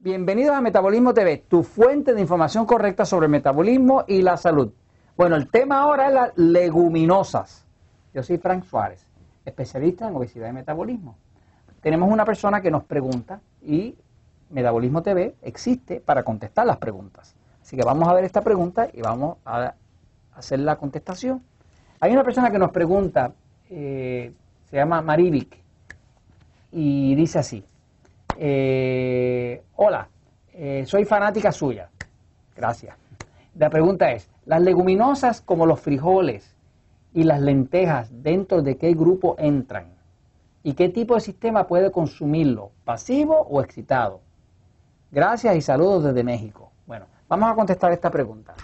Bienvenidos a Metabolismo TV, tu fuente de información correcta sobre el metabolismo y la salud. Bueno, el tema ahora es las leguminosas. Yo soy Frank Suárez, especialista en obesidad y metabolismo. Tenemos una persona que nos pregunta y Metabolismo TV existe para contestar las preguntas. Así que vamos a ver esta pregunta y vamos a hacer la contestación. Hay una persona que nos pregunta, eh, se llama Marivic, y dice así, eh, hola, eh, soy fanática suya. Gracias. La pregunta es, ¿las leguminosas como los frijoles y las lentejas dentro de qué grupo entran? ¿Y qué tipo de sistema puede consumirlo? ¿Pasivo o excitado? Gracias y saludos desde México. Bueno, vamos a contestar esta pregunta.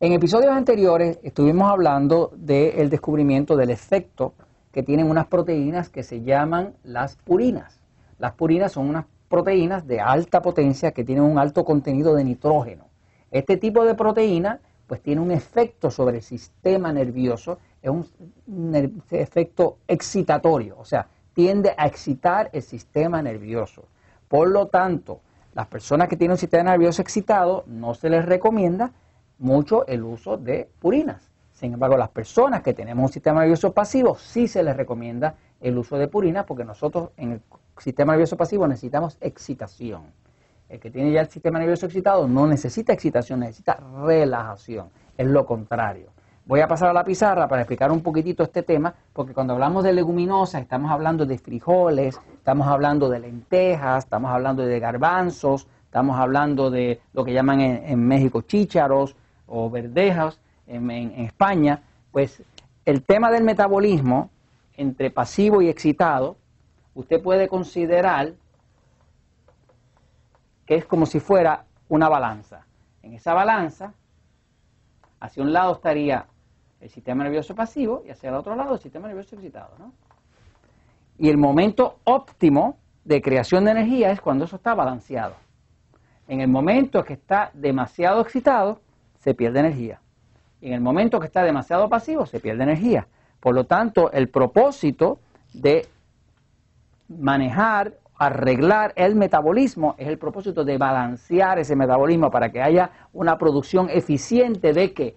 En episodios anteriores estuvimos hablando del descubrimiento del efecto que tienen unas proteínas que se llaman las purinas. Las purinas son unas proteínas de alta potencia que tienen un alto contenido de nitrógeno. Este tipo de proteína pues tiene un efecto sobre el sistema nervioso, es un, efecto excitatorio, o sea, tiende a excitar el sistema nervioso. Por lo tanto, las personas que tienen un sistema nervioso excitado no se les recomienda mucho el uso de purinas. Sin embargo, las personas que tenemos un sistema nervioso pasivo sí se les recomienda el uso de purinas porque nosotros en el sistema nervioso pasivo necesitamos excitación. El que tiene ya el sistema nervioso excitado no necesita excitación, necesita relajación. Es lo contrario. Voy a pasar a la pizarra para explicar un poquitito este tema, porque cuando hablamos de leguminosas estamos hablando de frijoles, estamos hablando de lentejas, estamos hablando de garbanzos, estamos hablando de lo que llaman en, México chícharos o verdejas en, en España. Pues el tema del metabolismo entre pasivo y excitado usted puede considerar que es como si fuera una balanza. En esa balanza, hacia un lado estaría el sistema nervioso pasivo y hacia el otro lado el sistema nervioso excitado. ¿no? Y el momento óptimo de creación de energía es cuando eso está balanceado. En el momento que está demasiado excitado, se pierde energía. Y en el momento que está demasiado pasivo, se pierde energía. Por lo tanto, el propósito de manejar, arreglar el metabolismo, es el propósito de balancear ese metabolismo para que haya una producción eficiente de qué?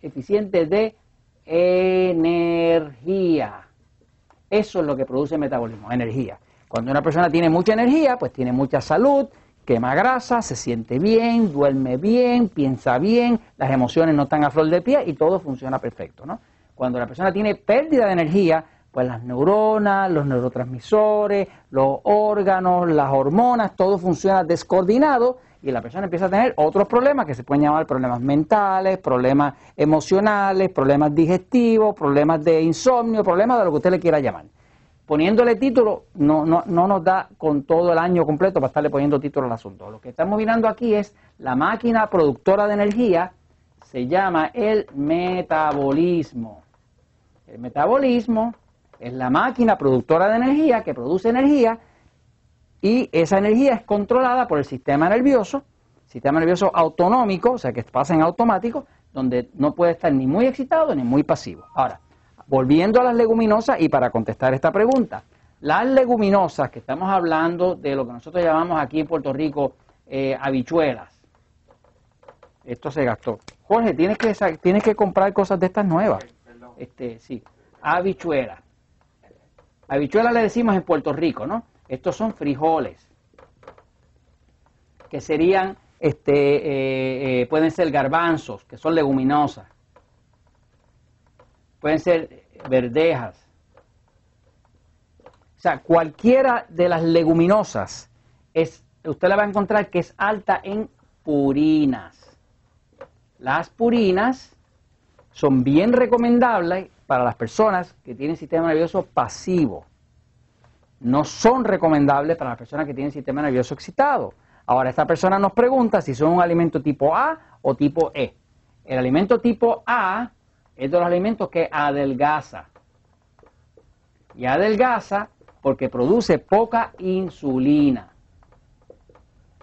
Eficiente de energía. Eso es lo que produce el metabolismo, energía. Cuando una persona tiene mucha energía, pues tiene mucha salud, quema grasa, se siente bien, duerme bien, piensa bien, las emociones no están a flor de pie y todo funciona perfecto, ¿no? Cuando la persona tiene pérdida de energía, pues las neuronas, los neurotransmisores, los órganos, las hormonas, todo funciona descoordinado y la persona empieza a tener otros problemas que se pueden llamar problemas mentales, problemas emocionales, problemas digestivos, problemas de insomnio, problemas de lo que usted le quiera llamar. Poniéndole título no, no, no nos da con todo el año completo para estarle poniendo título al asunto. Lo que estamos mirando aquí es la máquina productora de energía, se llama el metabolismo. El metabolismo es la máquina productora de energía que produce energía y esa energía es controlada por el sistema nervioso, sistema nervioso autonómico, o sea que pasa en automático, donde no puede estar ni muy excitado ni muy pasivo. Ahora, volviendo a las leguminosas y para contestar esta pregunta, las leguminosas que estamos hablando de lo que nosotros llamamos aquí en Puerto Rico eh, habichuelas. Esto se gastó. Jorge, tienes que, tienes que comprar cosas de estas nuevas. Este, sí, habichuelas. Habichuelas le decimos en Puerto Rico, ¿no? Estos son frijoles, que serían, este, eh, eh, pueden ser garbanzos, que son leguminosas. Pueden ser verdejas. O sea, cualquiera de las leguminosas, es, usted la va a encontrar que es alta en purinas. Las purinas son bien recomendables para las personas que tienen sistema nervioso pasivo. No son recomendables para las personas que tienen sistema nervioso excitado. Ahora, esta persona nos pregunta si son un alimento tipo A o tipo E. El alimento tipo A es de los alimentos que adelgaza. Y adelgaza porque produce poca insulina.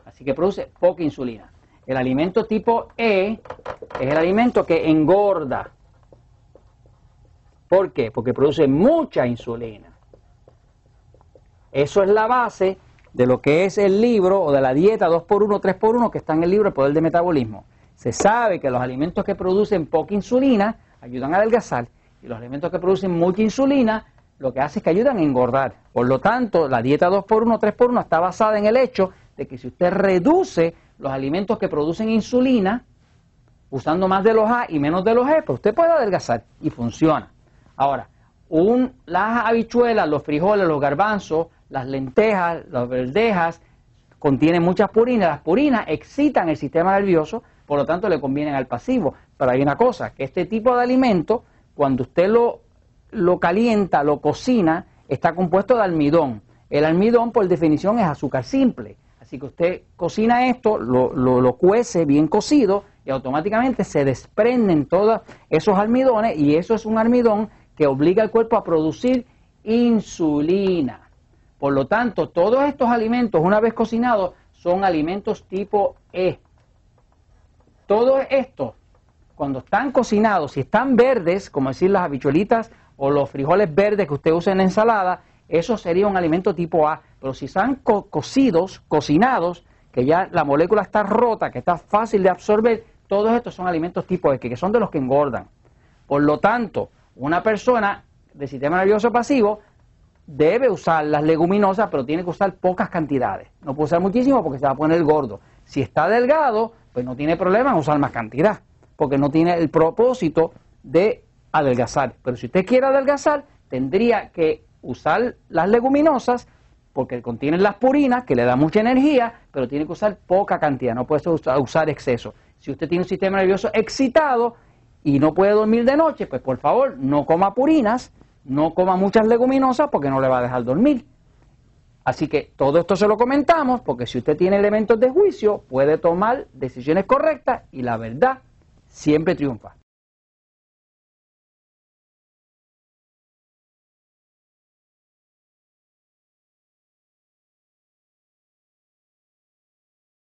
Así que produce poca insulina. El alimento tipo E es el alimento que engorda. ¿Por qué? Porque produce mucha insulina. Eso es la base de lo que es el libro o de la dieta 2x1, 3x1 que está en el libro El Poder del Metabolismo. Se sabe que los alimentos que producen poca insulina ayudan a adelgazar y los alimentos que producen mucha insulina lo que hace es que ayudan a engordar. Por lo tanto, la dieta 2x1, 3x1 está basada en el hecho de que si usted reduce los alimentos que producen insulina, usando más de los A y menos de los E, pues usted puede adelgazar y funciona. Ahora, las habichuelas, los frijoles, los garbanzos, las lentejas, las verdejas, contienen muchas purinas. Las purinas excitan el sistema nervioso, por lo tanto le convienen al pasivo. Pero hay una cosa, que este tipo de alimento, cuando usted lo, lo calienta, lo cocina, está compuesto de almidón. El almidón, por definición, es azúcar simple. Así que usted cocina esto, lo, lo, lo cuece bien cocido y automáticamente se desprenden todos esos almidones y eso es un almidón que obliga al cuerpo a producir insulina. Por lo tanto, todos estos alimentos, una vez cocinados, son alimentos tipo E. Todos estos, cuando están cocinados, si están verdes, como decir las habichuelitas o los frijoles verdes que usted usa en la ensalada, eso sería un alimento tipo A. Pero si están cocidos, cocinados, que ya la molécula está rota, que está fácil de absorber, todos estos son alimentos tipo E, que son de los que engordan. Por lo tanto, una persona de sistema nervioso pasivo debe usar las leguminosas, pero tiene que usar pocas cantidades. No puede usar muchísimo porque se va a poner gordo. Si está delgado, pues no tiene problema en usar más cantidad, porque no tiene el propósito de adelgazar. Pero si usted quiere adelgazar, tendría que usar las leguminosas porque contienen las purinas, que le da mucha energía, pero tiene que usar poca cantidad, no puede usar exceso. Si usted tiene un sistema nervioso excitado y no puede dormir de noche, pues por favor no coma purinas, no coma muchas leguminosas porque no le va a dejar dormir. Así que todo esto se lo comentamos porque si usted tiene elementos de juicio puede tomar decisiones correctas y la verdad siempre triunfa.